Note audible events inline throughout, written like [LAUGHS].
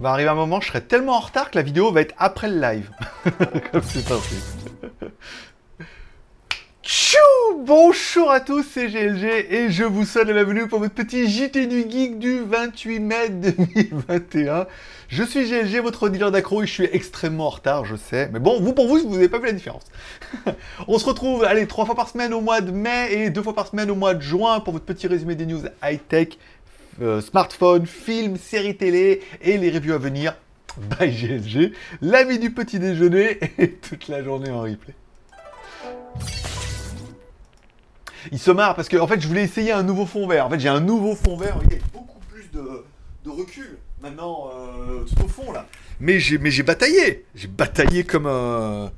Va arriver un moment, je serai tellement en retard que la vidéo va être après le live. [LAUGHS] Comme c'est parti. Tchou Bonjour à tous, c'est GLG et je vous souhaite la bienvenue pour votre petit JT du Geek du 28 mai 2021. Je suis GLG, votre dealer d'accro et je suis extrêmement en retard, je sais. Mais bon, vous pour vous, vous n'avez pas vu la différence. [LAUGHS] On se retrouve, allez, trois fois par semaine au mois de mai et deux fois par semaine au mois de juin pour votre petit résumé des news high-tech, euh, smartphone, films, séries télé et les reviews à venir. Bye GLG, l'ami du petit déjeuner et toute la journée en replay. Il se marre parce que en fait je voulais essayer un nouveau fond vert. En fait j'ai un nouveau fond vert, il beaucoup plus de, recul maintenant euh, tout au fond là. Mais j'ai mais j'ai bataillé, j'ai bataillé comme un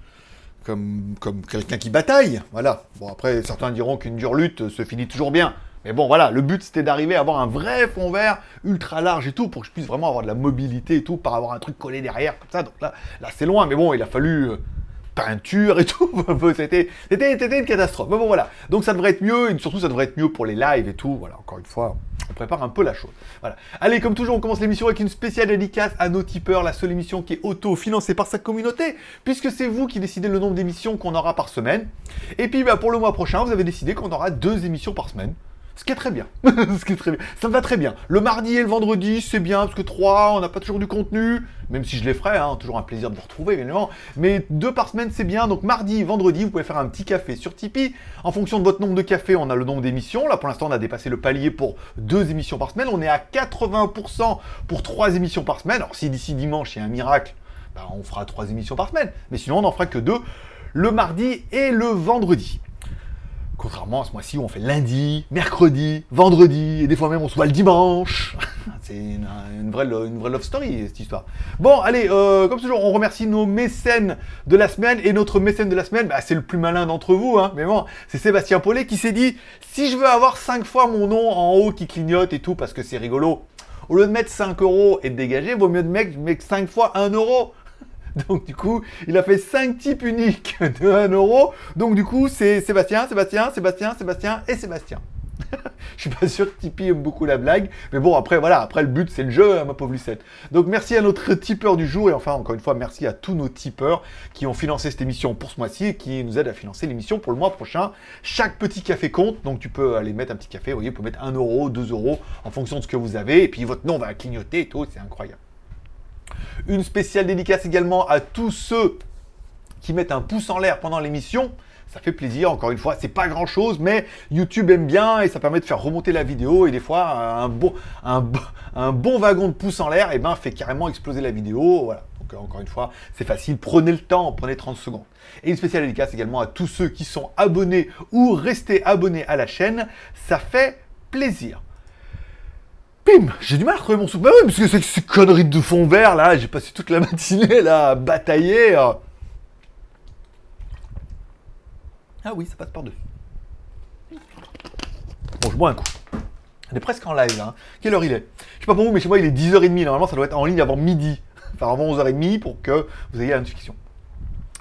comme comme quelqu'un qui bataille. Voilà. Bon après certains diront qu'une dure lutte se finit toujours bien. Mais bon voilà, le but c'était d'arriver à avoir un vrai fond vert ultra large et tout pour que je puisse vraiment avoir de la mobilité et tout, par avoir un truc collé derrière comme ça. Donc là là c'est loin, mais bon il a fallu euh, peinture et [LAUGHS] tout. c'était, une catastrophe. Mais bon, voilà. Donc ça devrait être mieux, et surtout ça devrait être mieux pour les lives et tout. Voilà, encore une fois, on prépare un peu la chose. Voilà. Allez, comme toujours, on commence l'émission avec une spéciale dédicace à nos tipeurs, la seule émission qui est auto-financée par sa communauté, puisque c'est vous qui décidez le nombre d'émissions qu'on aura par semaine. Et puis, bah, pour le mois prochain, vous avez décidé qu'on aura deux émissions par semaine. Ce qui est très bien. [LAUGHS] Ce qui est très bien. Ça me va très bien. Le mardi et le vendredi, c'est bien, parce que trois, on n'a pas toujours du contenu. Même si je les ferai, hein, toujours un plaisir de vous retrouver, évidemment. Mais deux par semaine, c'est bien. Donc mardi, vendredi, vous pouvez faire un petit café sur Tipeee. En fonction de votre nombre de cafés, on a le nombre d'émissions. Là, pour l'instant, on a dépassé le palier pour deux émissions par semaine. On est à 80% pour trois émissions par semaine. Alors si d'ici dimanche, il y a un miracle, bah, on fera trois émissions par semaine. Mais sinon, on n'en fera que deux, le mardi et le vendredi. Contrairement à ce mois-ci où on fait lundi, mercredi, vendredi, et des fois même on se voit le dimanche. [LAUGHS] C'est une, vraie, love story, cette histoire. Bon, allez, euh, comme toujours, on remercie nos mécènes de la semaine. Et notre mécène de la semaine, bah, c'est le plus malin d'entre vous. Hein, mais bon, c'est Sébastien Paulet qui s'est dit, si je veux avoir 5 fois mon nom en haut qui clignote et tout, parce que c'est rigolo, au lieu de mettre 5 euros et de dégager, vaut mieux de mettre 5 fois 1 euro. [LAUGHS] Donc du coup, il a fait 5 types uniques de 1 euro. Donc du coup, c'est Sébastien, Sébastien, Sébastien, Sébastien et Sébastien. [LAUGHS] je suis pas sûr que Tipeee aime beaucoup la blague, mais bon après voilà, après le but c'est le jeu, hein, ma pauvre Lucette. Donc merci à notre tipeur du jour et enfin encore une fois merci à tous nos tipeurs qui ont financé cette émission pour ce mois-ci et qui nous aident à financer l'émission pour le mois prochain. Chaque petit café compte, donc tu peux aller mettre un petit café, vous voyez, vous pouvez mettre 1 euro, 2 euros en fonction de ce que vous avez et puis votre nom va clignoter et tout, c'est incroyable. Une spéciale dédicace également à tous ceux qui mettent un pouce en l'air pendant l'émission. Ça fait plaisir, encore une fois, c'est pas grand chose, mais YouTube aime bien et ça permet de faire remonter la vidéo. Et des fois, un bon, wagon de pouce en l'air, eh ben, fait carrément exploser la vidéo. Voilà. Donc, euh, encore une fois, c'est facile. Prenez le temps, prenez 30 secondes. Et une spéciale dédicace également à tous ceux qui sont abonnés ou restés abonnés à la chaîne. Ça fait plaisir. J'ai du mal à trouver mon soupe. Bah oui, parce que c'est ces conneries de fond vert là, j'ai passé toute la matinée là à batailler. Euh. Ah oui, ça passe par-dessus. Bon, je bois un coup. On est presque en live là. Hein. Quelle heure il est? Je sais pas pour vous, mais chez moi il est 10h30. Normalement, ça doit être en ligne avant midi. Enfin, avant 11h30 pour que vous ayez la notification.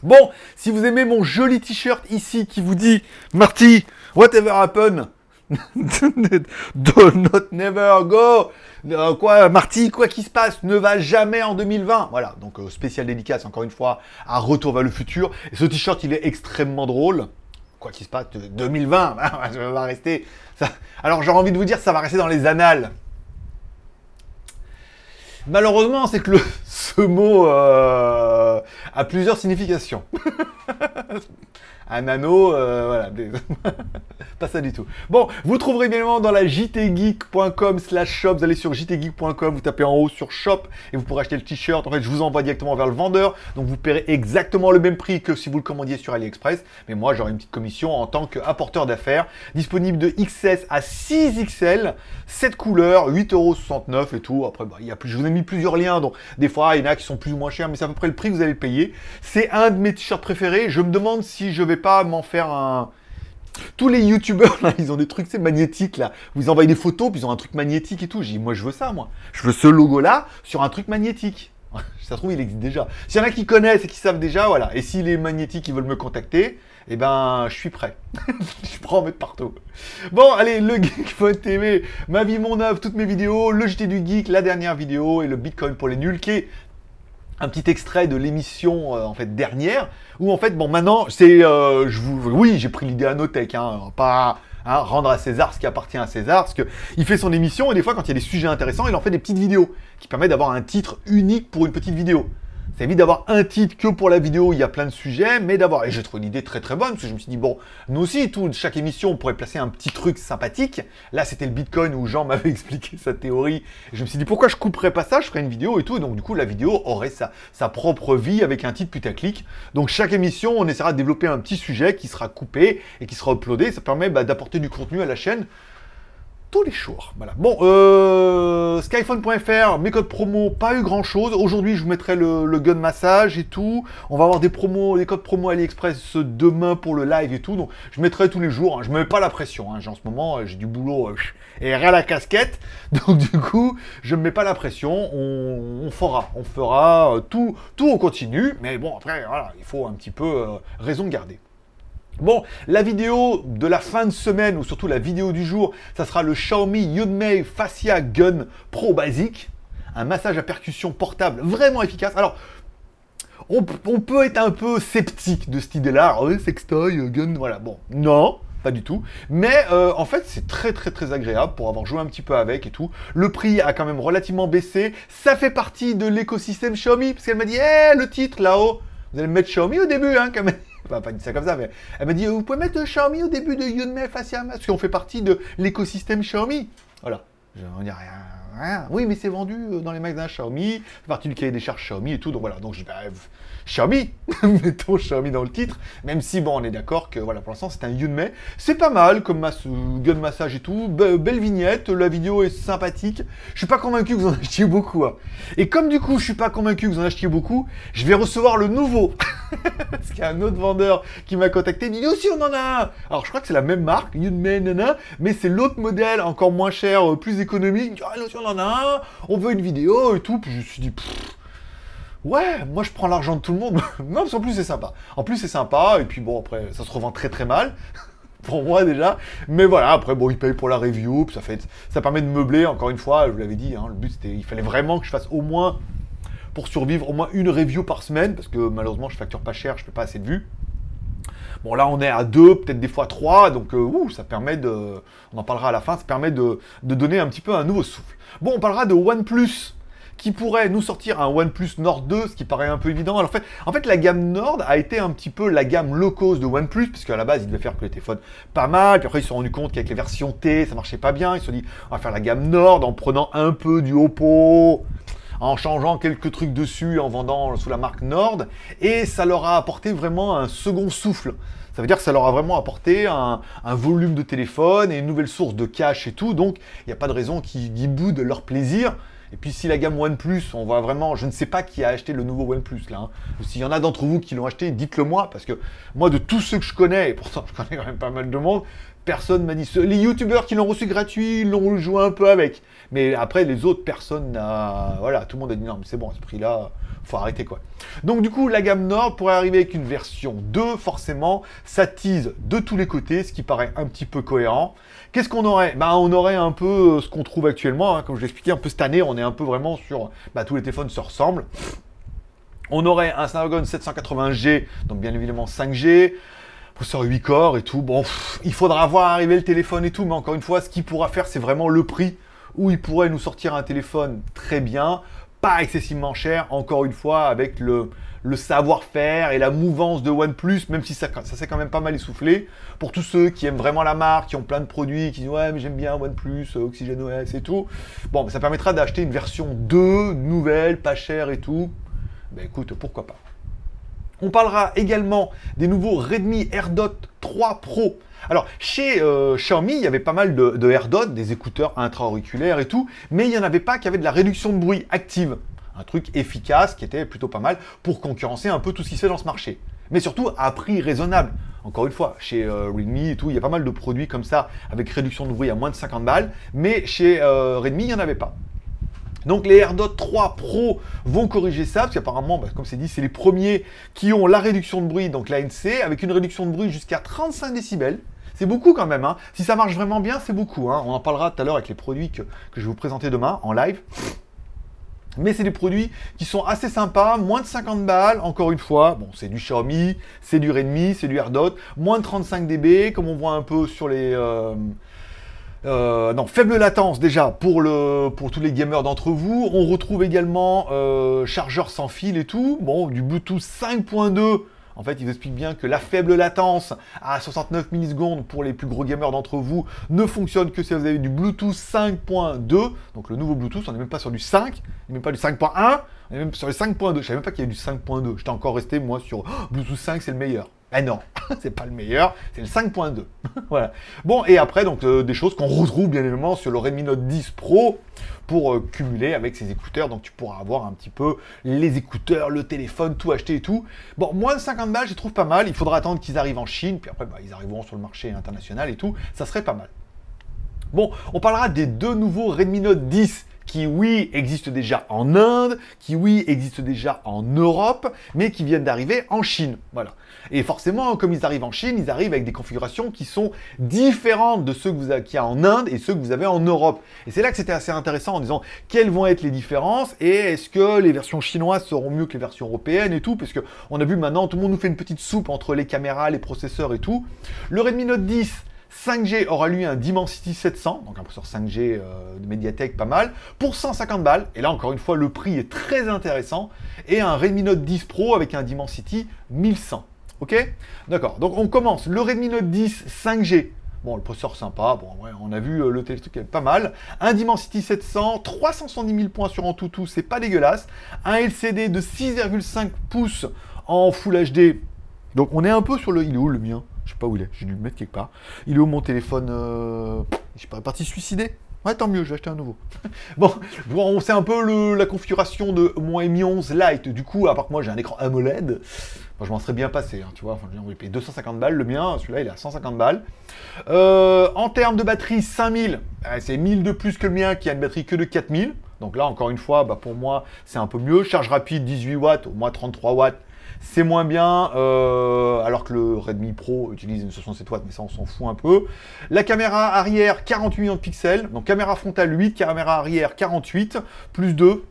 Bon, si vous aimez mon joli t-shirt ici qui vous dit Marty, whatever happen, [LAUGHS] Do not never go. Euh, quoi, Marty, quoi qui se passe, ne va jamais en 2020. Voilà, donc euh, spécial dédicace encore une fois à Retour vers le futur. Et ce t-shirt, il est extrêmement drôle. Quoi qu'il se passe, 2020, [LAUGHS] ça va rester. Alors j'ai envie de vous dire, ça va rester dans les annales. Malheureusement, c'est que le, [LAUGHS] ce mot euh, a plusieurs significations. Un anneau, euh, voilà, [LAUGHS] pas ça du tout. Bon, vous trouverez évidemment dans la jtgeek.com slash shop, vous allez sur jtgeek.com, vous tapez en haut sur shop et vous pourrez acheter le t-shirt. En fait, je vous envoie directement vers le vendeur, donc vous paierez exactement le même prix que si vous le commandiez sur AliExpress, mais moi j'aurai une petite commission en tant qu'apporteur d'affaires, disponible de XS à 6XL, 7 couleurs, 8,69€ et tout. Après, bah, y a plus, je vous ai mis plusieurs liens, donc des fois il y en a qui sont plus ou moins chers, mais c'est à peu près le prix que vous allez payer. C'est un de mes t-shirts préférés. Je me demande si je vais pas m'en faire un. Tous les youtubeurs là, ils ont des trucs, c'est magnétique là. Vous envoyez des photos, puis ils ont un truc magnétique et tout. J'ai dit, moi je veux ça, moi. Je veux ce logo là sur un truc magnétique. [LAUGHS] Ça trouve, il existe déjà. S'il y en a qui connaissent et qui savent déjà, voilà. Et s'il est magnétique, ils veulent me contacter, eh ben, je suis prêt. [LAUGHS] je prends en mettre partout. Bon, allez, le Geek.tv, ma vie, mon œuvre, toutes mes vidéos, le JT du Geek, la dernière vidéo et le Bitcoin pour les nuls, qui est un petit extrait de l'émission euh, en fait dernière où en fait bon maintenant c'est euh, je vous oui j'ai pris l'idée à Notech hein, pas hein, rendre à César ce qui appartient à César parce que il fait son émission et des fois quand il y a des sujets intéressants il en fait des petites vidéos qui permettent d'avoir un titre unique pour une petite vidéo ça évite d'avoir un titre que pour la vidéo, il y a plein de sujets, mais d'avoir. Et j'ai trouvé l'idée très très bonne, parce que je me suis dit, bon, nous aussi, tout, chaque émission, on pourrait placer un petit truc sympathique. Là, c'était le Bitcoin où Jean [LAUGHS] m'avait expliqué sa théorie. Je me suis dit, pourquoi je couperais pas ça? Je ferais une vidéo et tout. Et donc, du coup, la vidéo aurait sa, sa propre vie avec un titre putaclic. Donc, chaque émission, on essaiera de développer un petit sujet qui sera coupé et qui sera uploadé. Ça permet bah, d'apporter du contenu à la chaîne tous les jours. Voilà. Bon, euh, skyphone.fr, mes codes promo, pas eu grand chose. Aujourd'hui, je vous mettrai le, gun massage et tout. On va avoir des promos, des codes promo AliExpress demain pour le live et tout. Donc, je mettrai tous les jours. Hein. Je me mets pas la pression. Hein. En ce moment, j'ai du boulot euh, et rien à la casquette. [LAUGHS] Donc, du coup, je me mets pas la pression. On, fera, on fera euh, tout, tout on continue. Mais bon, après, voilà, il faut un petit peu euh, raison garder. Bon, la vidéo de la fin de semaine, ou surtout la vidéo du jour, ça sera le Xiaomi Yunmei Fascia Gun Pro Basic. Un massage à percussion portable vraiment efficace. Alors, on, peut être un peu sceptique de cette idée-là. Oh, sextoy, euh, gun, voilà. Bon, non, pas du tout. Mais euh, en fait, c'est très très très agréable pour avoir joué un petit peu avec et tout. Le prix a quand même relativement baissé. Ça fait partie de l'écosystème Xiaomi, parce qu'elle m'a dit, eh, le titre là-haut, vous allez mettre Xiaomi au début, hein, quand même pas, dit ça comme ça, mais elle m'a dit Vous pouvez mettre Xiaomi au début de Yunmei Facia parce qu'on fait partie de l'écosystème Xiaomi. Voilà. On dit rien, rien. Oui, mais c'est vendu euh, dans les magasins Xiaomi, partie du cahier des charges Xiaomi et tout. Donc voilà. Donc je bah, Xiaomi, [LAUGHS] mettons Xiaomi dans le titre, même si bon, on est d'accord que voilà, pour l'instant c'est un Yunmei, c'est pas mal comme gun massage et tout, belle vignette, la vidéo est sympathique. Je suis pas convaincu que vous en achetiez beaucoup. Hein. Et comme du coup je suis pas convaincu que vous en achetiez beaucoup, je vais recevoir le nouveau. [LAUGHS] Parce qu'il y a un autre vendeur qui m'a contacté, il dit aussi on en a un. Alors je crois que c'est la même marque, Yunmei, nana, mais c'est l'autre modèle encore moins cher, euh, plus économique. On en a un, on veut une vidéo et tout. Puis je me suis dit Ouais, moi je prends l'argent de tout le monde. [LAUGHS] non, parce qu'en plus c'est sympa. En plus c'est sympa, et puis bon, après ça se revend très très mal. [LAUGHS] pour moi déjà. Mais voilà, après bon, il paye pour la review, ça, fait, ça permet de meubler, encore une fois, je vous l'avais dit, hein, le but c'était, il fallait vraiment que je fasse au moins, pour survivre, au moins une review par semaine, parce que malheureusement je facture pas cher, je fais pas assez de vues. Bon, là, on est à deux, peut-être des fois trois, donc euh, ça permet de. On en parlera à la fin, ça permet de, de, donner un petit peu un nouveau souffle. Bon, on parlera de OnePlus qui pourrait nous sortir un OnePlus Nord 2, ce qui paraît un peu évident. Alors, en fait, en fait, la gamme Nord a été un petit peu la gamme low cost de OnePlus, puisque à la base, ils devaient faire que les téléphones pas mal, puis après, ils se sont rendus compte qu'avec les versions T, ça marchait pas bien. Ils se sont dit, on va faire la gamme Nord en prenant un peu du Oppo, en changeant quelques trucs dessus, en vendant sous la marque Nord, et ça leur a apporté vraiment un second souffle. Ça veut dire que ça leur a vraiment apporté un, volume de téléphone et une nouvelle source de cash et tout, donc il n'y a pas de raison qu'ils boudent leur plaisir et puis si la gamme OnePlus, on voit vraiment, je ne sais pas qui a acheté le nouveau OnePlus là. Hein. S'il y en a d'entre vous qui l'ont acheté, dites-le moi, parce que moi de tous ceux que je connais, et pourtant [LAUGHS] je connais quand même pas mal de monde, personne m'a dit. Les youtubeurs qui l'ont reçu gratuit, l'ont joué un peu avec. Mais après, les autres personnes, n'a... voilà, tout le monde a dit non, mais c'est bon, à ce prix-là, faut arrêter quoi. Donc du coup, la gamme Nord pourrait arriver avec une version 2, forcément, ça tease de tous les côtés, ce qui paraît un petit peu cohérent. Qu'est-ce qu'on aurait? Ben, On aurait un peu euh, ce qu'on trouve actuellement, hein, comme je l'expliquais un peu cette année, on est un peu vraiment sur... Bah, tous les téléphones se ressemblent. On aurait un Snapdragon 780G, donc bien évidemment 5G, processeur 8 corps et tout. Bon, il faudra voir arriver le téléphone et tout, mais encore une fois, ce qu'il pourra faire, c'est vraiment le prix où il pourrait nous sortir un téléphone très bien, pas excessivement cher, encore une fois, avec le, savoir-faire et la mouvance de OnePlus, même si ça, ça s'est quand même pas mal essoufflé. Pour tous ceux qui aiment vraiment la marque, qui ont plein de produits, qui disent ouais mais j'aime bien OnePlus, euh, OxygenOS et tout, bon, ça permettra d'acheter une version 2, nouvelle, pas chère et tout. Ben écoute, pourquoi pas. On parlera également des nouveaux Redmi AirDot 3 Pro. Alors, chez euh, Xiaomi, il y avait pas mal de, de AirDot, des écouteurs intra-auriculaires et tout, mais il n'y en avait pas qui avaient de la réduction de bruit active un truc efficace qui était plutôt pas mal pour concurrencer un peu tout ce qui se fait dans ce marché. Mais surtout à prix raisonnable. Encore une fois, chez euh, Redmi et tout, il y a pas mal de produits comme ça avec réduction de bruit à moins de 50 balles, mais chez euh, Redmi, il n'y en avait pas. Donc les AirDot 3 Pro vont corriger ça, parce qu'apparemment, bah, comme c'est dit, c'est les premiers qui ont la réduction de bruit, donc l'ANC, avec une réduction de bruit jusqu'à 35 décibels. C'est beaucoup quand même. Hein. Si ça marche vraiment bien, c'est beaucoup. Hein. On en parlera tout à l'heure avec les produits que, je vais vous présenter demain en live. Mais c'est des produits qui sont assez sympas, moins de 50 balles, encore une fois. Bon, c'est du Xiaomi, c'est du Redmi, c'est du AirDot, moins de 35 dB, comme on voit un peu sur les... Euh, euh, non, faible latence déjà pour, le, pour tous les gamers d'entre vous. On retrouve également euh, chargeur sans fil et tout. Bon, du Bluetooth 5.2 en fait, il vous explique bien que la faible latence à 69 millisecondes pour les plus gros gamers d'entre vous ne fonctionne que si vous avez du Bluetooth 5.2. Donc le nouveau Bluetooth, on n'est même pas sur du 5, même pas du 5.1, on est même sur le 5.2. Je savais même pas qu'il y avait du 5.2. J'étais encore resté moi sur oh, Bluetooth 5, c'est le meilleur. Eh non, [LAUGHS] c'est pas le meilleur, c'est le 5.2. [LAUGHS] voilà. Bon, et après, donc, euh, des choses qu'on retrouve bien évidemment sur le Redmi Note 10 Pro pour euh, cumuler avec ses écouteurs. Donc, tu pourras avoir un petit peu les écouteurs, le téléphone, tout acheter et tout. Bon, moins de 50 balles, je trouve pas mal. Il faudra attendre qu'ils arrivent en Chine, puis après, bah, ils arriveront sur le marché international et tout. Ça serait pas mal. Bon, on parlera des deux nouveaux Redmi Note 10 qui oui existent déjà en Inde, qui oui existent déjà en Europe, mais qui viennent d'arriver en Chine. Voilà. Et forcément, comme ils arrivent en Chine, ils arrivent avec des configurations qui sont différentes de ceux qu'il y a en Inde et ceux que vous avez en Europe. Et c'est là que c'était assez intéressant en disant quelles vont être les différences et est-ce que les versions chinoises seront mieux que les versions européennes et tout, puisque on a vu maintenant tout le monde nous fait une petite soupe entre les caméras, les processeurs et tout. Le Redmi Note 10 5G aura lui un Dimensity 700, donc un processeur 5G euh, de Mediatek pas mal, pour 150 balles. Et là, encore une fois, le prix est très intéressant. Et un Redmi Note 10 Pro avec un Dimensity 1100. Ok? D'accord. Donc on commence. Le Redmi Note 10 5G. Bon, le processeur sympa. Bon, ouais, on a vu euh, le téléphone pas mal. Un Dimensity 700, 370 000 points sur Antutu, c'est pas dégueulasse. Un LCD de 6,5 pouces en Full HD. Donc on est un peu sur le. Il est où le mien Je sais pas où il est. J'ai dû le mettre quelque part. Il est où mon téléphone euh... Je suis pas parti suicider Ouais, tant mieux, je vais acheter un nouveau. [LAUGHS] bon, bon c'est un peu la configuration de mon Mi 11 Lite. Du coup, à part que moi j'ai un écran AMOLED, je m'en serais bien passé, hein, tu vois. Enfin, je payer 250 balles. Le mien, celui-là, il est à 150 balles. Euh, en termes de batterie, 5000, euh, c'est 1000 de plus que le mien qui a une batterie que de 4000. Donc là, encore une fois, bah, pour moi, c'est un peu mieux. Charge rapide, 18 watts, au moins 33 watts c'est moins bien, euh, alors que le Redmi Pro utilise une 67 watts, mais ça on s'en fout un peu. La caméra arrière, 48 millions de pixels, donc caméra frontale 8, caméra arrière 48, plus 2.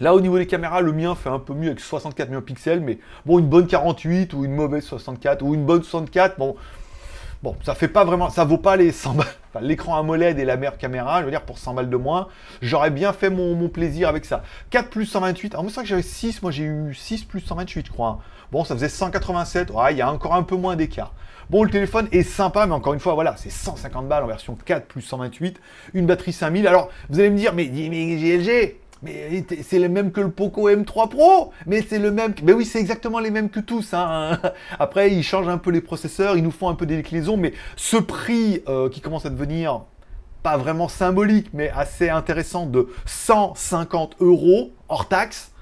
Là, au niveau des caméras, le mien fait un peu mieux avec 64 millions de pixels, mais bon, une bonne 48 ou une mauvaise 64 ou une bonne 64, bon, Bon, ça fait pas vraiment, ça vaut pas les 100 balles. [LAUGHS] Enfin, l'écran AMOLED et la meilleure caméra, je veux dire, pour 100 balles de moins, j'aurais bien fait mon, plaisir avec ça. 4 plus 128, alors moi c'est vrai que j'avais 6, moi j'ai eu 6 plus 128, je crois. Bon, ça faisait 187, ouais, il y a encore un peu moins d'écart. Bon, le téléphone est sympa, mais encore une fois, voilà, c'est 150 balles en version 4 plus 128, une batterie 5000. Alors, vous allez me dire, mais, mais GLG, mais c'est le même que le Poco M3 Pro. Mais c'est le même. Mais oui, c'est exactement les mêmes que tous. Hein. [LAUGHS] Après, ils changent un peu les processeurs, ils nous font un peu des déclinaisons, mais ce prix euh, qui commence à devenir pas vraiment symbolique, mais assez intéressant de 150 euros hors taxe,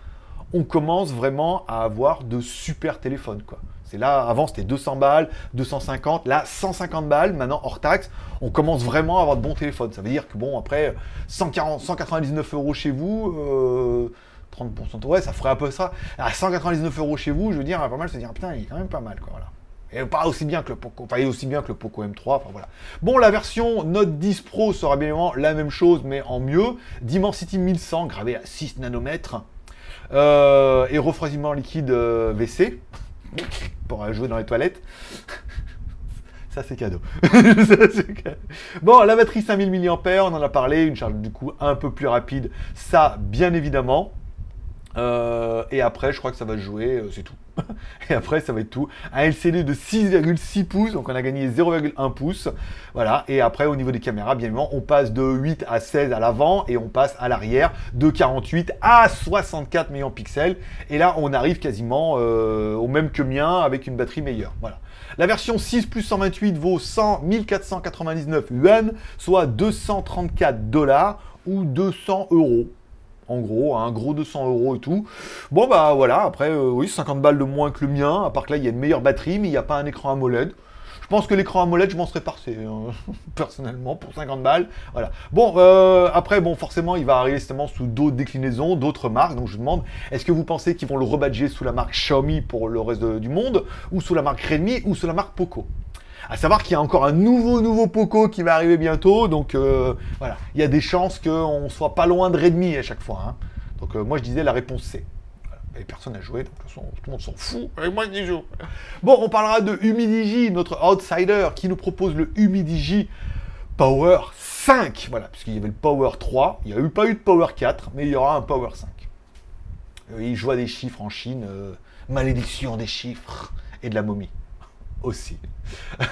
on commence vraiment à avoir de super téléphones, quoi. C'est là, avant c'était 200 balles, 250, là 150 balles, maintenant hors taxe, on commence vraiment à avoir de bons téléphones. Ça veut dire que bon, après 140, 199 euros chez vous, 30% de... ouais, ça ferait un peu ça. À 199 euros chez vous, je veux dire, pas mal se dire, putain, il est quand même pas mal, quoi, voilà. Et pas aussi bien que le Poco, enfin, aussi bien que le Poco M3, enfin voilà. Bon, la version Note 10 Pro sera bien évidemment la même chose, mais en mieux. Dimensity 1100, gravé à 6 nanomètres. Euh, et refroidissement liquide euh, WC pour jouer dans les toilettes. [LAUGHS] [LAUGHS] Ça, c'est cadeau. bon, la batterie 5000 mAh, on en a parlé, une charge du coup un peu plus rapide, ça, bien évidemment. Euh, et après, je crois que ça va jouer, euh, c'est tout. [LAUGHS] et après, ça va être tout. Un LCD de 6,6 pouces, donc on a gagné 0,1 pouce. Voilà. Et après, au niveau des caméras, bien évidemment, on passe de 8 à 16 à l'avant et on passe à l'arrière de 48 à 64 millions de pixels. Et là, on arrive quasiment euh, au même que mien avec une batterie meilleure. Voilà. La version 6 plus 128 vaut 100 1499 yuan, soit 234 dollars ou 200 euros en gros, un gros 200 euros et tout. Bon bah voilà, après euh, oui, 50 balles de moins que le mien, à part que là il y a une meilleure batterie, mais il n'y a pas un écran AMOLED. Je pense que l'écran AMOLED, je m'en serais passé, hein, [LAUGHS] personnellement, pour 50 balles. Voilà. Bon, euh, après, bon, forcément, il va arriver justement sous d'autres déclinaisons, d'autres marques. Donc, je demande, est-ce que vous pensez qu'ils vont le rebadger sous la marque Xiaomi pour le reste du monde, ou sous la marque Redmi, ou sous la marque Poco? À savoir qu'il y a encore un nouveau nouveau Poco qui va arriver bientôt, donc euh, voilà, il y a des chances qu'on soit pas loin de Redmi à chaque fois. Hein. Donc euh, moi je disais la réponse C. Et personne n'a joué, donc tout le monde s'en fout. Et moi je joue. Bon, on parlera de Humidigi, notre outsider, qui nous propose le Humidigi Power 5. Voilà, puisqu'il y avait le Power 3, il n'y a eu pas eu de Power 4, mais il y aura un Power 5. Oui, je vois des chiffres en Chine, euh, malédiction des chiffres et de la momie aussi. [LAUGHS]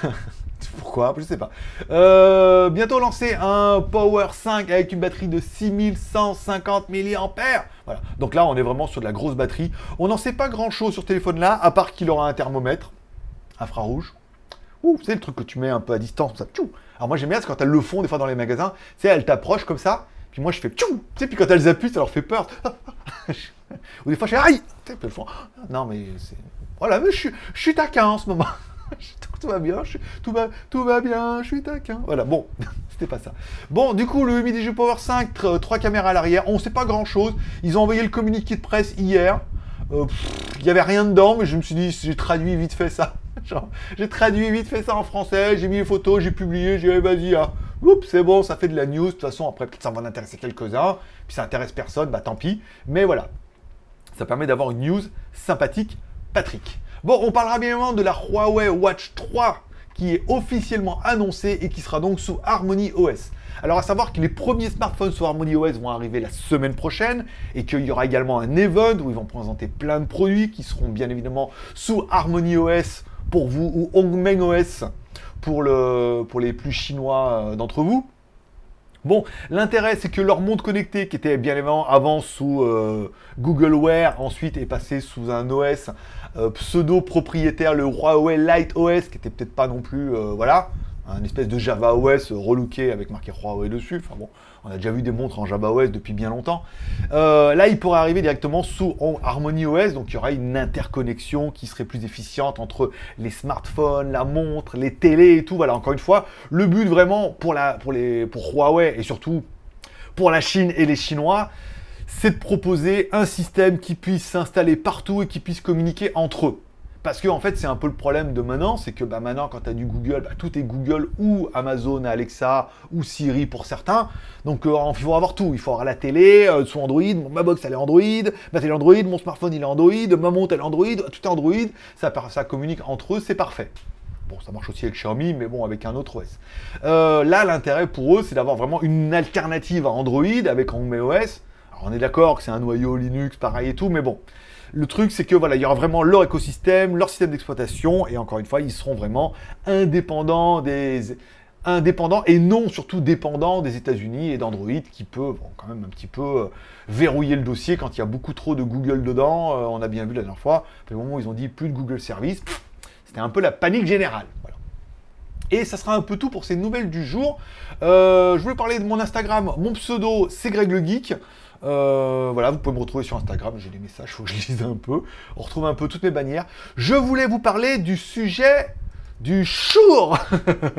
Pourquoi? Je sais pas. Euh, bientôt lancé un Power 5 avec une batterie de 6150 mAh. Voilà. Donc là, on est vraiment sur de la grosse batterie. On n'en sait pas grand chose sur ce téléphone là, à part qu'il aura un thermomètre infrarouge. Ouh, c'est le truc que tu mets un peu à distance, ça. Alors moi j'aime bien, parce quand elles le font des fois dans les magasins, sais, elles t'approchent comme ça, puis moi je fais tchou, tu sais, puis quand elles appuient, ça leur fait peur. [LAUGHS] Ou des fois je fais aïe, non mais c'est, voilà, mais je je suis taquin en ce moment. [LAUGHS] [LAUGHS] tout va bien, tout, va, tout va bien, je suis taquin. Voilà, bon, [LAUGHS] c'était pas ça. Bon, du coup, le Midi Power 5, trois caméras à l'arrière, on sait pas grand chose. Ils ont envoyé le communiqué de presse hier. Euh, il n'y avait rien dedans, mais je me suis dit, j'ai traduit vite fait ça. [LAUGHS] j'ai traduit vite fait ça en français, j'ai mis les photos, j'ai publié, j'ai dit, vas-y, hein. C'est bon, ça fait de la news. De toute façon, après, peut-être ça va en intéresser quelques-uns. Puis ça intéresse personne, bah tant pis. Mais voilà, ça permet d'avoir une news sympathique, Patrick. Bon, on parlera bien évidemment de la Huawei Watch 3 qui est officiellement annoncée et qui sera donc sous Harmony OS. Alors à savoir que les premiers smartphones sous Harmony OS vont arriver la semaine prochaine et qu'il y aura également un event où ils vont présenter plein de produits qui seront bien évidemment sous Harmony OS pour vous ou Hongmeng OS pour, le, pour les plus chinois euh, d'entre vous. Bon, l'intérêt, c'est que leur monde connecté, qui était bien évidemment avant sous euh, Google Wear, ensuite est passé sous un OS euh, pseudo-propriétaire, le Huawei Light OS, qui était peut-être pas non plus, euh, voilà, un espèce de Java OS relooké avec marqué Huawei dessus. Enfin bon, on a déjà vu des montres en Java OS depuis bien longtemps. là, il pourrait arriver directement sous Harmony OS, donc il y aura une interconnexion qui serait plus efficiente entre les smartphones, la montre, les télés et tout. Voilà, encore une fois, le but vraiment pour Huawei et surtout pour la Chine et les Chinois, c'est de proposer un système qui puisse s'installer partout et qui puisse communiquer entre eux. Parce que en fait, c'est un peu le problème de maintenant, c'est que bah, maintenant, quand tu as du Google, bah, tout est Google ou Amazon, Alexa ou Siri pour certains. Donc, euh, il faut avoir tout. Il faut avoir la télé, euh, sous Android, ma box elle est Android, ma télé Android, mon smartphone il est Android, ma montre elle est Android, tout est Android. Ça, ça communique entre eux, c'est parfait. Bon, ça marche aussi avec Xiaomi, mais bon, avec un autre OS. Euh, là, l'intérêt pour eux, c'est d'avoir vraiment une alternative à Android avec Home OS on est d'accord que c'est un noyau Linux, pareil et tout, mais bon. Le truc, c'est que voilà, il y aura vraiment leur écosystème, leur système d'exploitation, et encore une fois, ils seront vraiment indépendants des indépendants et non surtout dépendants des États-Unis et d'Android qui peut quand même un petit peu euh, verrouiller le dossier quand il y a beaucoup trop de Google dedans. Euh, on a bien vu la dernière fois, au moment où ils ont dit plus de Google Service, c'était un peu la panique générale. Et ça sera un peu tout pour ces nouvelles du jour. Euh, je voulais parler de mon Instagram. Mon pseudo, c'est Greg le Geek. Euh, voilà, vous pouvez me retrouver sur Instagram, j'ai des messages, faut que je [LAUGHS] lise un peu. On retrouve un peu toutes mes bannières. Je voulais vous parler du sujet du jour.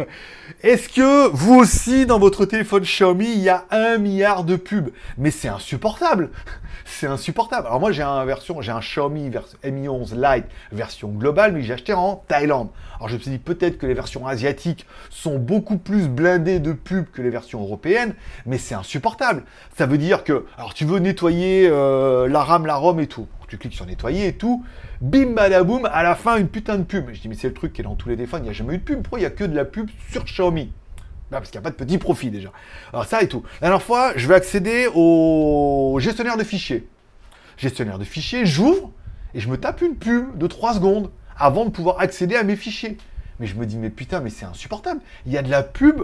[LAUGHS] Est-ce que vous aussi, dans votre téléphone Xiaomi, il y a un milliard de pubs? Mais c'est insupportable [LAUGHS] c'est insupportable. Alors moi j'ai un version, j'ai un Xiaomi Mi 11 Lite version globale, mais j'ai acheté en Thaïlande. Alors je me suis dit peut-être que les versions asiatiques sont beaucoup plus blindées de pubs que les versions européennes, mais c'est insupportable. Ça veut dire que, alors tu veux nettoyer euh, la RAM, la ROM et tout. Tu cliques sur nettoyer et tout, bim badaboum, à la fin une putain de pub. Je dis mais c'est le truc qui est dans tous les téléphones, il n'y a jamais eu de pub. Pourquoi il n'y a que de la pub sur Xiaomi? Parce qu'il n'y a pas de petit profit déjà. Alors ça et tout. La dernière fois, je vais accéder au gestionnaire de fichiers. Gestionnaire de fichiers, j'ouvre et je me tape une pub de 3 secondes avant de pouvoir accéder à mes fichiers. Mais je me dis, mais putain, mais c'est insupportable. Il y a de la pub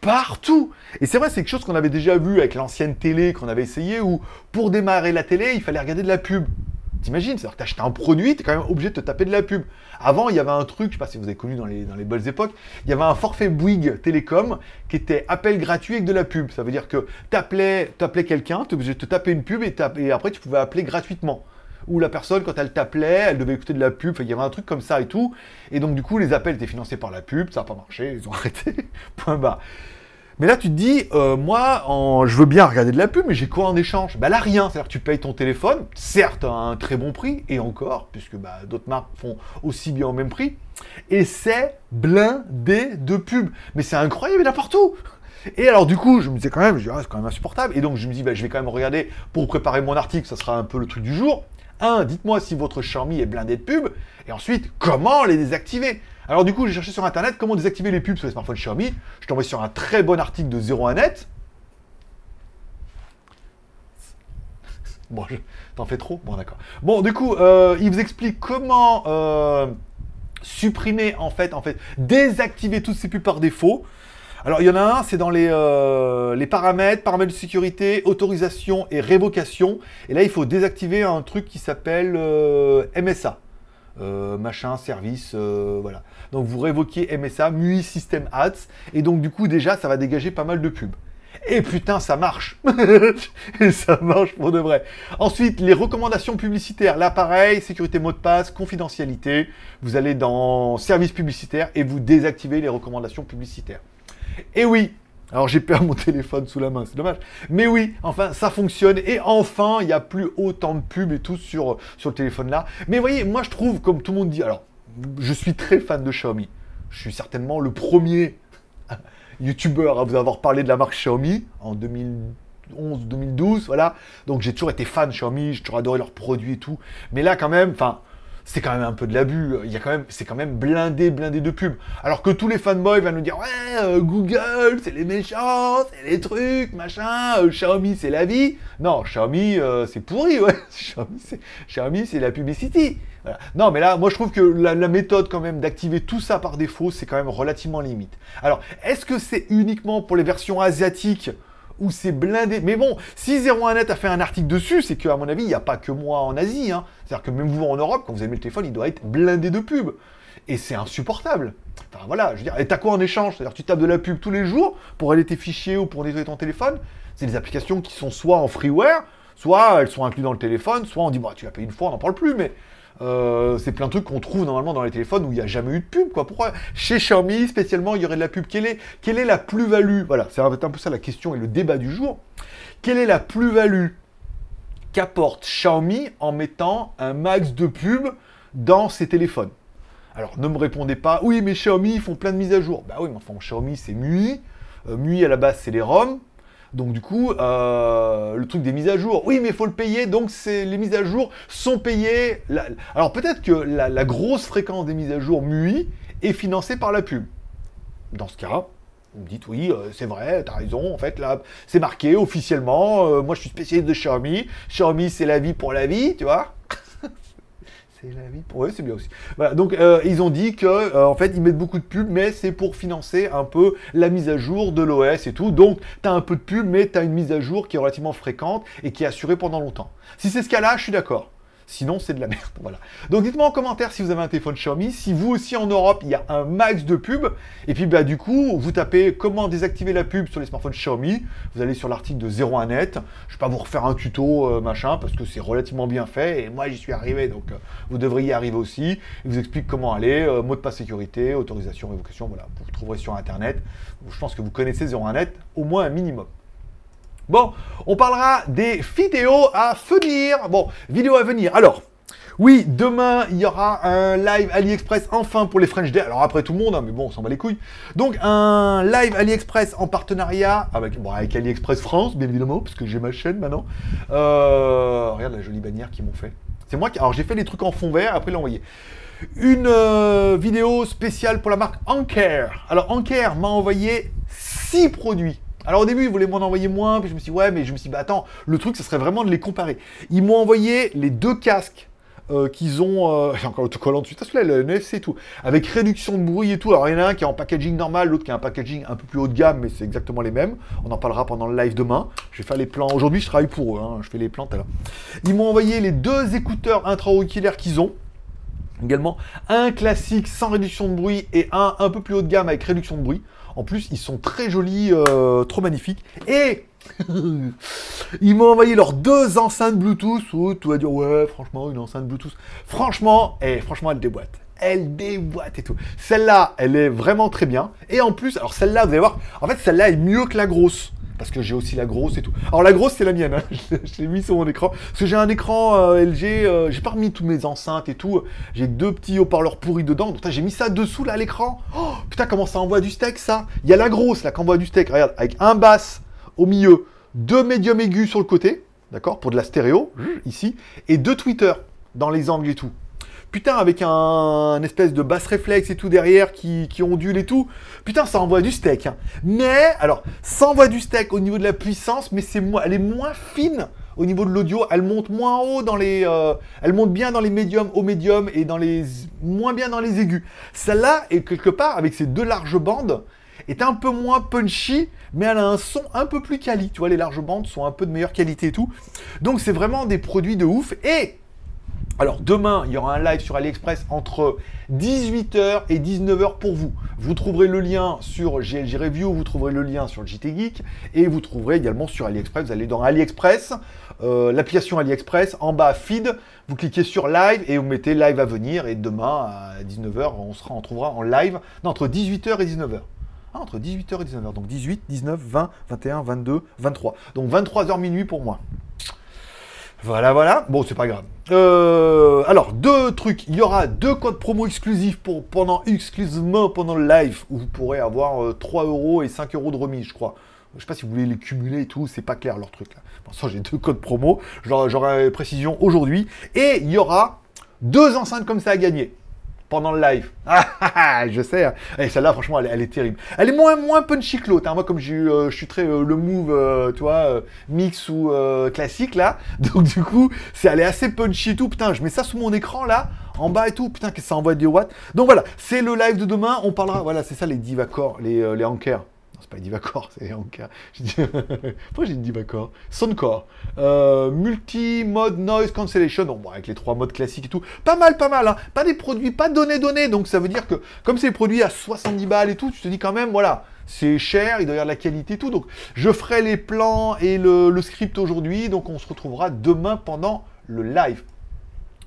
partout. Et c'est vrai, c'est quelque chose qu'on avait déjà vu avec l'ancienne télé qu'on avait essayé où pour démarrer la télé, il fallait regarder de la pub. T'imagines C'est-à-dire que t'achètes un produit, t'es quand même obligé de te taper de la pub. Avant, il y avait un truc, je sais pas si vous avez connu dans les, dans les belles époques, il y avait un forfait Bouygues Télécom qui était appel gratuit avec de la pub. Ça veut dire que t'appelais, t'appelais quelqu'un, t'es obligé de te taper une pub et, après tu pouvais appeler gratuitement. où la personne, quand elle t'appelait, elle devait écouter de la pub, il y avait un truc comme ça et tout. Et donc, du coup, les appels étaient financés par la pub, ça n'a pas marché, ils ont [LAUGHS] arrêté. Point bas. Mais là, tu te dis, euh, moi, je veux bien regarder de la pub, mais j'ai quoi en échange? Bah là, rien. C'est-à-dire que tu payes ton téléphone, certes à un très bon prix, et encore, puisque bah, d'autres marques font aussi bien au même prix, et c'est blindé de pub. Mais c'est incroyable, n'importe où et alors du coup, je me disais quand même, je ah, c'est quand même insupportable. Et donc je me dis, bah, je vais quand même regarder pour préparer mon article, ça sera un peu le truc du jour. Un, dites-moi si votre Xiaomi est blindé de pub. Et ensuite, comment les désactiver? Alors du coup, j'ai cherché sur internet comment désactiver les pubs sur les smartphones Xiaomi. Je tombé sur un très bon article de 01net. Bon, t'en fais trop? Bon, d'accord. Bon, du coup, euh, il vous explique comment euh, supprimer, en fait, en fait, désactiver toutes ces pubs par défaut. Alors, il y en a un, c'est dans les, euh, paramètres, paramètres de sécurité, autorisation et révocation. Et là, il faut désactiver un truc qui s'appelle MSA. Machin, service, voilà. Donc vous révoquez MSA, MUI System Ads, et donc du coup déjà ça va dégager pas mal de pubs. Et putain, ça marche Et [LAUGHS] ça marche pour de vrai. Ensuite, les recommandations publicitaires. Là, pareil, sécurité mot de passe, confidentialité. Vous allez dans service publicitaire et vous désactivez les recommandations publicitaires. Et oui, alors j'ai perdu mon téléphone sous la main, c'est dommage. Mais oui, enfin ça fonctionne et enfin il n'y a plus autant de pubs et tout sur, sur le téléphone là. Mais voyez, moi je trouve, comme tout le monde dit, alors je suis très fan de Xiaomi. Je suis certainement le premier [LAUGHS] youtubeur à vous avoir parlé de la marque Xiaomi en 2011, 2012, voilà. Donc j'ai toujours été fan Xiaomi, j'ai toujours adoré leurs produits et tout. Mais là quand même, enfin, c'est quand même un peu de l'abus. Il y quand même, c'est quand même blindé, blindé de pubs. Alors que tous les fanboys vont nous dire ouais, euh, Google, c'est les méchants, c'est les trucs, machin. Euh, Xiaomi, c'est la vie. Non, Xiaomi, euh, c'est pourri, ouais. [LAUGHS] Xiaomi, c'est la Non, mais là, moi, je trouve que la, méthode quand même d'activer tout ça par défaut, c'est quand même relativement limite. Alors, est-ce que c'est uniquement pour les versions asiatiques où c'est blindé? Mais bon, si 01net a fait un article dessus, c'est qu'à mon avis, il n'y a pas que moi en Asie. Hein. C'est-à-dire que même vous en Europe, quand vous avez le téléphone, il doit être blindé de pubs. Et c'est insupportable. Enfin voilà, je veux dire, et t'as quoi en échange? C'est-à-dire tu tapes de la pub tous les jours pour aller tes fichiers ou pour nettoyer ton téléphone. C'est des applications qui sont soit en freeware, soit elles sont incluses dans le téléphone, soit on dit, bah, tu l'as payé une fois, on n'en parle plus, mais euh, c'est plein de trucs qu'on trouve normalement dans les téléphones où il n'y a jamais eu de pub, quoi. Pourquoi chez Xiaomi, spécialement, il y aurait de la pub? Quelle est, quelle est la plus-value? Voilà, c'est un peu ça la question et le débat du jour. Quelle est la plus-value qu'apporte Xiaomi en mettant un max de pub dans ses téléphones? Alors, ne me répondez pas, oui, mais Xiaomi, ils font plein de mises à jour. Bah oui, mais enfin, Xiaomi, c'est MUI. Euh, MUI, à la base, c'est les ROM. Donc du coup, euh, le truc des mises à jour, oui mais il faut le payer, donc les mises à jour sont payées. alors peut-être que la, grosse fréquence des mises à jour MUI est financée par la pub. Dans ce cas, vous me dites oui, euh, c'est vrai, t'as raison, en fait là, c'est marqué officiellement, euh, moi je suis spécialiste de Xiaomi, Xiaomi c'est la vie pour la vie, tu vois [LAUGHS] c'est c'est bien aussi. Donc euh, ils ont dit que euh, fait ils mettent beaucoup de pubs, mais c'est pour financer un peu la mise à jour de l'OS et tout. Donc tu as un peu de pub, mais tu as une mise à jour qui est relativement fréquente et qui est assurée pendant longtemps. Si c'est ce cas-là, je suis d'accord. Sinon, c'est de la merde. Voilà. Donc, dites-moi en commentaire si vous avez un téléphone Xiaomi, si vous aussi en Europe, il y a un max de pubs. Et puis, bah, du coup, vous tapez comment désactiver la pub sur les smartphones Xiaomi. Vous allez sur l'article de 01net. Je vais pas vous refaire un tuto, euh, machin, parce que c'est relativement bien fait. Et moi, j'y suis arrivé, donc euh, vous devriez y arriver aussi. Il vous explique comment aller, euh, mot de passe sécurité, autorisation, révocation. Voilà, vous trouverez sur Internet. Je pense que vous connaissez 01net au moins un minimum. Bon, on parlera des vidéos à venir. Bon, vidéos à venir. Alors, oui, demain, il y aura un live AliExpress enfin pour les French Day. Alors après tout le monde, hein, mais bon, on s'en bat les couilles. Donc un live AliExpress en partenariat avec, AliExpress France, bien évidemment, parce que j'ai ma chaîne maintenant. Euh, regarde la jolie bannière qu'ils m'ont fait. C'est moi qui... Alors j'ai fait les trucs en fond vert, après l'envoyer. Une euh, vidéo spéciale pour la marque Anker. Alors Anker m'a envoyé 6 produits. Alors au début, ils voulaient m'en envoyer moins, puis je me suis dit, ouais, mais je me suis dit, bah attends, le truc, ce serait vraiment de les comparer. Ils m'ont envoyé les deux casques euh, qu'ils ont, euh, [LAUGHS] encore l'autocollant dessus, ça le NFC et tout, avec réduction de bruit et tout. Alors il y en a un qui est en packaging normal, l'autre qui a un packaging un peu plus haut de gamme, mais c'est exactement les mêmes. On en parlera pendant le live demain. Je vais faire les plans. Aujourd'hui, je travaille pour eux, hein. je fais les plans tout à l'heure. Ils m'ont envoyé les deux écouteurs intra-auriculaires qu'ils ont. Également, un classique sans réduction de bruit et un un peu plus haut de gamme avec réduction de bruit. En plus, ils sont très jolis, euh, trop magnifiques. Et [LAUGHS] ils m'ont envoyé leurs deux enceintes Bluetooth. Oh, tu vas dire, ouais, franchement, une enceinte Bluetooth. Franchement, et franchement, elle déboîte. Elle déboîte et tout. Celle-là, elle est vraiment très bien. Et en plus, alors celle-là, vous allez voir, en fait, celle-là est mieux que la grosse parce que j'ai aussi la grosse et tout. Alors la grosse c'est la mienne, hein. [LAUGHS] je l'ai mis sur mon écran, parce que j'ai un écran euh, LG, euh, j'ai pas remis toutes mes enceintes et tout, j'ai deux petits haut-parleurs pourris dedans, donc j'ai mis ça dessous là à l'écran. Oh, putain comment ça envoie du steak ça? Il y a la grosse là qui envoie du steak, regarde, avec un basse au milieu, deux médiums aigus sur le côté, d'accord, pour de la stéréo, ici, et deux tweeters dans les angles et tout putain, avec un, espèce de basse réflexe et tout derrière qui, qui ondule et tout, putain, ça envoie du steak. Hein. Mais, alors, ça envoie du steak au niveau de la puissance, mais c'est elle est moins fine au niveau de l'audio. Elle monte moins haut dans les, euh, elle monte bien dans les médiums, au médium et dans les, moins bien dans les aigus. Celle-là est quelque part avec ses deux larges bandes est un peu moins punchy, mais elle a un son un peu plus quali. Tu vois, les larges bandes sont un peu de meilleure qualité et tout. Donc c'est vraiment des produits de ouf. Et alors demain, il y aura un live sur AliExpress entre 18h et 19h pour vous. Vous trouverez le lien sur GLG Review, vous trouverez le lien sur JT Geek et vous trouverez également sur AliExpress. Vous allez dans AliExpress, euh, l'application AliExpress, en bas feed, vous cliquez sur live et vous mettez live à venir et demain à 19h, on sera on trouvera en live entre 18h et 19h. Ah, entre 18h et 19h. Donc 18, 19, 20, 21, 22, 23. Donc 23h minuit pour moi. Voilà, voilà. Bon, c'est pas grave. Euh, alors, deux trucs. Il y aura deux codes promo exclusifs pour, pendant, exclusivement pendant le live où vous pourrez avoir 3 euh, euros et 5 euros de remise, je crois. Je sais pas si vous voulez les cumuler et tout, c'est pas clair leur truc là. Pour ça, j'ai deux codes promo. J'aurai précision aujourd'hui. Et il y aura deux enceintes comme ça à gagner pendant le live. [LAUGHS] Ah, ah, ah, je sais. Hein. Et celle-là, franchement, elle, est terrible. Elle est moins, moins punchy que l'autre. Hein. Moi, comme euh, je suis très euh, le move, euh, tu vois, mix ou classique là. [LAUGHS] Donc du coup, c'est elle est assez punchy et tout. Putain, je mets ça sous mon écran là, en bas et tout. Putain, que ça envoie des watts. Donc voilà, c'est le live de demain. On parlera. Voilà, c'est ça les divacors, les les anchors c'est pas Divacor, c'est Anka. [LAUGHS] Pourquoi j'ai dit Divacor Soundcore. Euh, multi-mode noise cancellation. bon, avec les trois modes classiques et tout. Pas mal, pas mal. Hein. Pas des produits, pas données, données. Donc ça veut dire que, comme c'est des produits à 70 balles et tout, tu te dis quand même, voilà, c'est cher, il doit y avoir de la qualité et tout. Donc je ferai les plans et le script aujourd'hui. Donc on se retrouvera demain pendant le live.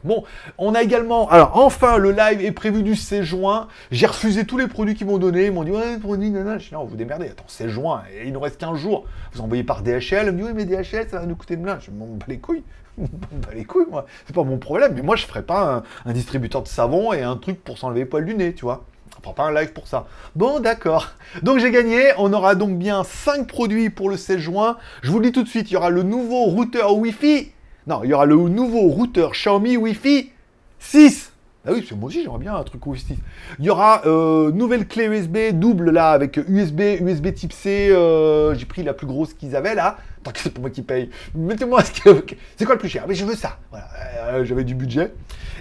Bon, on a également, alors enfin le live est prévu du 16 juin. J'ai refusé tous les produits qu'ils m'ont donné. Ils m'ont dit ouais, produit, nanana. Je dis non, vous démerdez. Attends, 16 juin, et il nous reste 15 jours. Vous envoyez par DHL. Elle me dit oui, mais DHL, ça va nous coûter de blin. Je m'en bats les couilles. [LAUGHS] m'en bats les couilles, moi. C'est pas mon problème. Mais moi, je ferai pas un, distributeur de savon et un truc pour s'enlever les poils du nez, tu vois. Prend pas un live pour ça. Bon, d'accord. Donc j'ai gagné. On aura donc bien 5 produits pour le 16 juin. Je vous le dis tout de suite, il y aura le nouveau routeur Wi-Fi non, il y aura le nouveau routeur Xiaomi Wi-Fi 6. Ah oui, parce que moi aussi j'aimerais bien un truc Wi-Fi 6. Il y aura euh, nouvelle clé USB double là avec USB, USB Type C. Euh, j'ai pris la plus grosse qu'ils avaient là. Tant c'est pas moi qui paye. Mettez-moi. C'est quoi le plus cher? Mais je veux ça. Voilà, euh, j'avais du budget.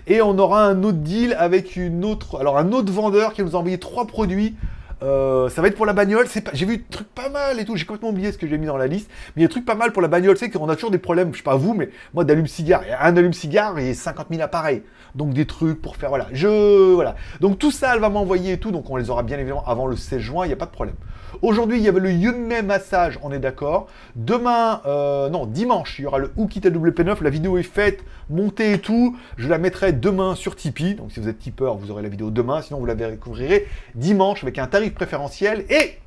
Et on aura un autre deal avec une autre. Alors un autre vendeur qui nous a envoyé trois produits euh, ça va être pour la bagnole. C'est J'ai vu des trucs pas mal et tout. J'ai complètement oublié ce que j'ai mis dans la liste. Mais il y a des trucs pas mal pour la bagnole. C'est qu'on a toujours des problèmes. Je sais pas vous, mais moi d'allume-cigare. Un allume-cigare et 50 000 appareils. Donc des trucs pour faire. Voilà. Je. Voilà. Donc tout ça, elle va m'envoyer et tout. Donc on les aura bien évidemment avant le 16 juin. Il n'y a pas de problème. Aujourd'hui, il y avait le Yunmei Massage, on est d'accord. Demain, euh, non, dimanche, il y aura le Hookit AWP9. La vidéo est faite, montée et tout. Je la mettrai demain sur Tipeee. Donc si vous êtes tipeur, vous aurez la vidéo demain. Sinon, vous la découvrirez dimanche avec un tarif préférentiel. Et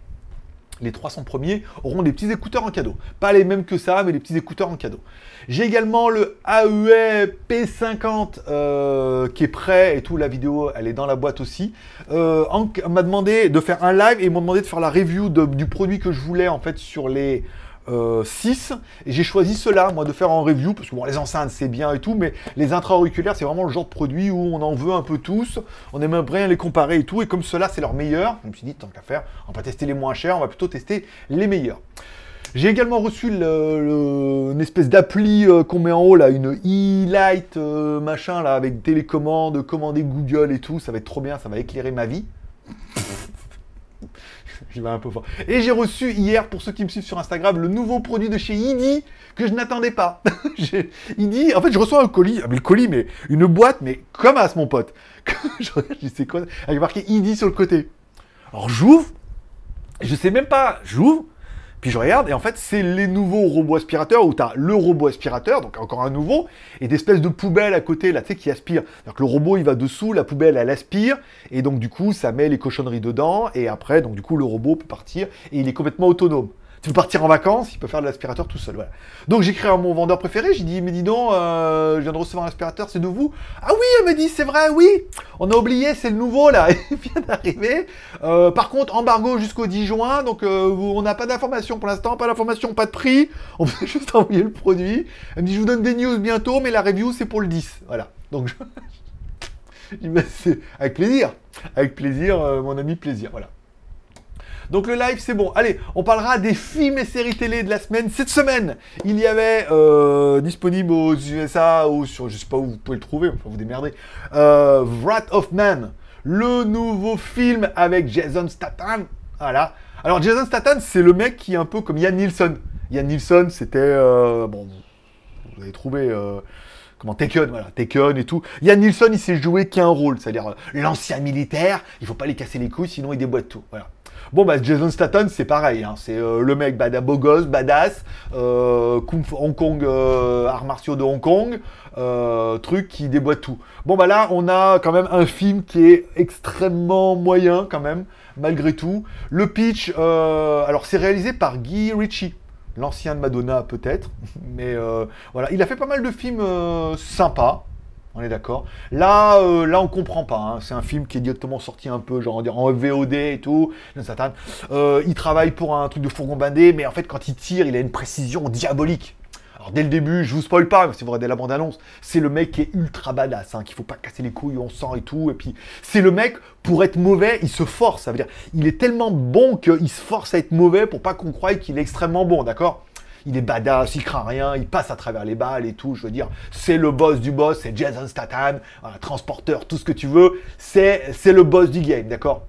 les 300 premiers auront des petits écouteurs en cadeau. Pas les mêmes que ça, mais des petits écouteurs en cadeau. J'ai également le AUE P50 euh, qui est prêt et tout. La vidéo, elle est dans la boîte aussi. Euh, on m'a demandé de faire un live et ils m'ont demandé de faire la review du produit que je voulais en fait sur les 6 euh, et j'ai choisi cela moi de faire en review parce que bon les enceintes c'est bien et tout mais les intra-auriculaires c'est vraiment le genre de produit où on en veut un peu tous on aime bien les comparer et tout et comme cela c'est leur meilleur je me suis dit tant qu'à faire on va pas tester les moins chers on va plutôt tester les meilleurs j'ai également reçu une espèce d'appli euh, qu'on met en haut là, une e-light euh, machin là avec télécommande, commander Google et tout, ça va être trop bien, ça va éclairer ma vie. [LAUGHS] J'y vais un peu fort. Et j'ai reçu hier, pour ceux qui me suivent sur Instagram, le nouveau produit de chez Idi que je n'attendais pas. [LAUGHS] Idi, en fait, je reçois un colis, ah, mais le colis, mais une boîte, mais comme as mon pote. [LAUGHS] je je sais quoi, avec marqué Idi sur le côté. Alors j'ouvre, Je sais même pas, j'ouvre, puis je regarde, et en fait, c'est les nouveaux robots aspirateurs, où tu as le robot aspirateur, donc encore un nouveau, et des de poubelles à côté, là, tu sais, qui aspirent. Donc le robot, il va dessous, la poubelle, elle aspire, et donc du coup, ça met les cochonneries dedans, et après, donc du coup, le robot peut partir, et il est complètement autonome. Tu peux partir en vacances, il peut faire de l'aspirateur tout seul. Voilà. Donc j'écris à mon vendeur préféré, j'ai dit, mais dis donc, euh, je viens de recevoir un aspirateur, c'est de vous Ah oui, elle me dit, c'est vrai, oui, on a oublié, c'est le nouveau là, [LAUGHS] il vient d'arriver. Euh, par contre, embargo jusqu'au 10 juin, donc euh, on n'a pas d'informations pour l'instant, pas d'informations, pas de prix, on peut [LAUGHS] juste envoyer le produit. Elle me dit, je vous donne des news bientôt, mais la review c'est pour le 10. Voilà. Donc je... [LAUGHS] avec plaisir, avec plaisir, mon ami plaisir, voilà. Donc le live, c'est bon. Allez, on parlera des films et séries télé de la semaine. Cette semaine, il y avait euh, disponible aux USA ou sur, je sais pas où vous pouvez le trouver, enfin vous démerdez. Euh, Wrath of Man, le nouveau film avec Jason Statham. Voilà. Alors Jason Statham, c'est le mec qui est un peu comme Ian Nielsen. Ian Nielsen, c'était euh, bon, vous avez trouvé. Comment Taken, voilà, Taken et tout. Ian Nielsen, il s'est joué qu'un rôle, c'est-à-dire l'ancien militaire, il faut pas les casser les couilles, sinon il déboîte tout. Voilà. Bon, bah, Jason Statham, c'est pareil. Hein. C'est euh, le mec bada, beau gosse, badass, euh, Hong Kong, euh, arts martiaux de Hong Kong, euh, truc qui déboîte tout. Bon, bah là, on a quand même un film qui est extrêmement moyen, quand même, malgré tout. Le pitch, alors, c'est réalisé par Guy Ritchie. L'ancien de Madonna, peut-être. [LAUGHS] Mais voilà, il a fait pas mal de films sympas. On est d'accord. Là, euh, là, on comprend pas. Hein. C'est un film qui est directement sorti un peu, genre en VOD et tout. Euh, il travaille pour un truc de fourgon bandé, mais en fait, quand il tire, il a une précision diabolique. Alors dès le début, je vous spoil pas, si vous regardez la bande-annonce, c'est le mec qui est ultra badass, hein, qu'il faut pas casser les couilles, on sent et tout. Et puis c'est le mec, pour être mauvais, il se force. Ça veut il est tellement bon qu'il se force à être mauvais pour pas qu'on croie qu'il est extrêmement bon, d'accord? Il est badass, il craint rien, il passe à travers les balles et tout. Je veux dire, c'est le boss du boss, c'est Jason Statham, transporteur, tout ce que tu veux. C'est, le boss du game, d'accord?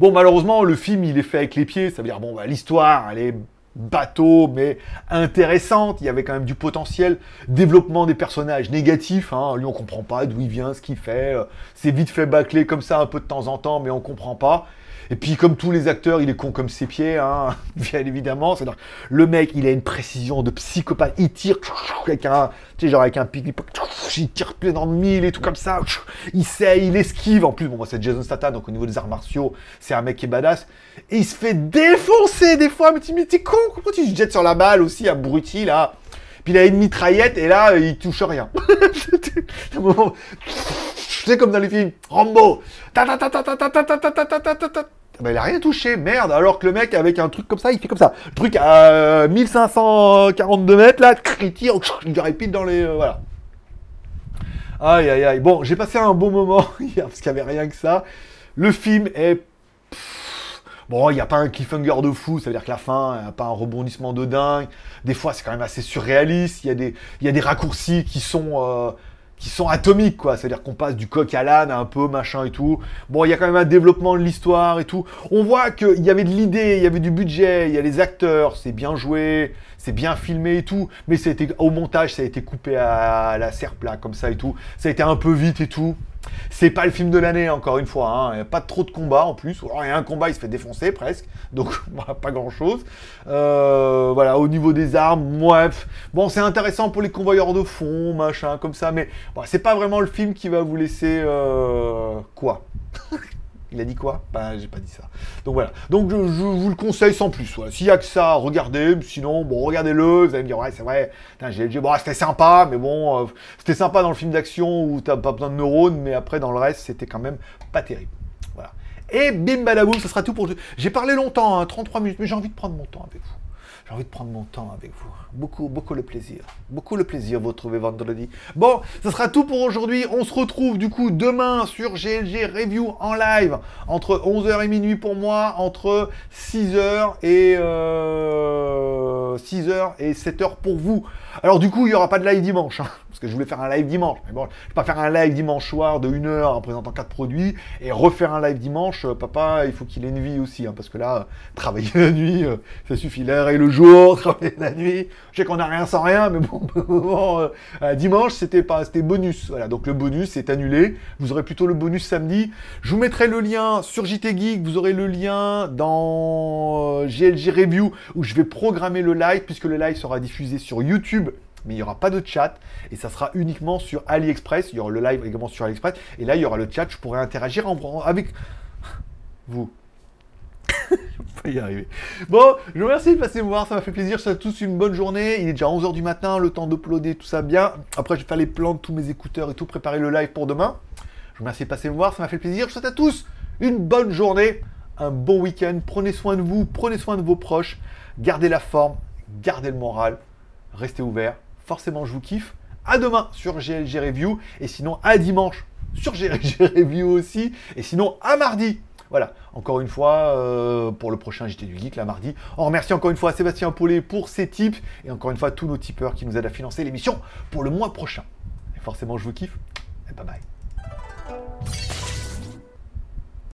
Bon, malheureusement, le film, il est fait avec les pieds. Ça veut dire, bon, bah, l'histoire, elle est bateau, mais intéressante. Il y avait quand même du potentiel. Développement des personnages négatifs. Hein. Lui, on comprend pas d'où il vient, ce qu'il fait. C'est vite fait bâclé comme ça un peu de temps en temps, mais on comprend pas. Et puis, comme tous les acteurs, il est con comme ses pieds, hein, [LAUGHS] bien évidemment. C'est-à-dire, le mec, il a une précision de psychopathe. Il tire [LAUGHS] avec un, tu sais, genre avec un pic, [LAUGHS] il tire plein dans le mille et tout comme ça. Il sait, il esquive. En plus, bon, moi, c'est Jason Statham, donc au niveau des arts martiaux, c'est un mec qui est badass. Et il se fait défoncer des fois. Mais tu mais t'es con, pourquoi tu te jettes sur la balle aussi, abruti, là? Puis il a une mitraillette et là, il touche rien. C'est comme dans les films. Rambo. Ben, il a rien touché, merde. Alors que le mec, avec un truc comme ça, il fait comme ça. Truc à 1542 mètres, là, il tire, il pile dans les. voilà. Aïe, aïe, aïe. Bon, j'ai passé un bon moment hier, parce qu'il n'y avait rien que ça. Le film est. Bon, il n'y a pas un cliffhanger de fou, ça veut dire que la fin, il a pas un rebondissement de dingue. Des fois, c'est quand même assez surréaliste. Il y, a des, il y a des raccourcis qui sont qui sont atomiques, quoi. C'est-à-dire qu'on passe du coq à l'âne un peu, machin et tout. Bon, il y a quand même un développement de l'histoire et tout. On voit qu'il y avait de l'idée, il y avait du budget, il y a les acteurs, c'est bien joué, c'est bien filmé et tout. Mais c'était au montage, ça a été coupé à la serpe là, comme ça et tout. Ça a été un peu vite et tout. C'est pas le film de l'année, encore une fois. Hein. Il n'y a pas trop de combats en plus. Il y a un combat, il se fait défoncer presque. [LAUGHS] Donc, pas grand chose. Euh, voilà, au niveau des armes, bref. Bon, c'est intéressant pour les convoyeurs de fond, machin, comme ça. Mais c'est pas vraiment le film qui va vous laisser. Euh, quoi [LAUGHS] Il a dit quoi? Ben, j'ai pas dit ça. Donc voilà. Donc je, vous le conseille sans plus. S'il y a que ça, regardez. Sinon, bon, regardez-le. Vous allez me dire, ouais, c'est vrai. J'ai bon, c'était sympa, mais bon, euh, c'était sympa dans le film d'action où t'as pas besoin de neurones, mais après, dans le reste, c'était quand même pas terrible. Voilà. Et bim badaboum, ce sera tout pour. J'ai parlé longtemps, 33 hein, minutes, mais j'ai envie de prendre mon temps avec vous. J'ai envie de prendre mon temps avec vous. Beaucoup, beaucoup le plaisir. Beaucoup le plaisir vous retrouver vendredi. Bon, ce sera tout pour aujourd'hui. On se retrouve du coup demain sur GLG Review en live entre 11h et minuit pour moi, entre 6h et 6h et 7h pour vous. Alors du coup, il n'y aura pas de live dimanche, hein, parce que je voulais faire un live dimanche. Mais bon, je vais pas faire un live dimanche soir de 1 heure en présentant 4 produits et refaire un live dimanche. Euh, papa, il faut qu'il ait une vie aussi, hein, parce que là, travailler [LAUGHS] la nuit, euh, ça suffit. L'air et le jour, [LAUGHS] travailler la nuit. Je sais qu'on n'a rien sans rien, mais bon, [LAUGHS] bon dimanche, c'était pas, c'était bonus. Voilà, donc le bonus est annulé. Vous aurez plutôt le bonus samedi. Je vous mettrai le lien sur JT Geek. Vous aurez le lien dans GLG Review où je vais programmer le live puisque le live sera diffusé sur YouTube mais il n'y aura pas de chat et ça sera uniquement sur AliExpress. Il y aura le live également sur AliExpress et là il y aura le chat. Je pourrai interagir avec vous. Vais y arriver. Bon, je vous remercie de passer me voir, ça m'a fait plaisir. Je vous souhaite tous une bonne journée. Il est déjà 11h du matin, le temps d'uploader tout ça bien. Après, je vais faire les plans de tous mes écouteurs et tout, préparer le live pour demain. Je vous remercie de passer me voir, ça m'a fait plaisir. Je vous souhaite à tous une bonne journée, un bon week-end. Prenez soin de vous, prenez soin de vos proches. Gardez la forme, gardez le moral, restez ouverts. Forcément, je vous kiffe. À demain sur GLG Review. Et sinon, à dimanche sur GLG Review aussi. Et sinon, à mardi. Voilà, encore une fois, euh, pour le prochain JT du Geek, la mardi. On remercie encore une fois Sébastien Paulet pour ses tips. Et encore une fois, tous nos tipeurs qui nous aident à financer l'émission pour le mois prochain. Et forcément, je vous kiffe. Bye bye.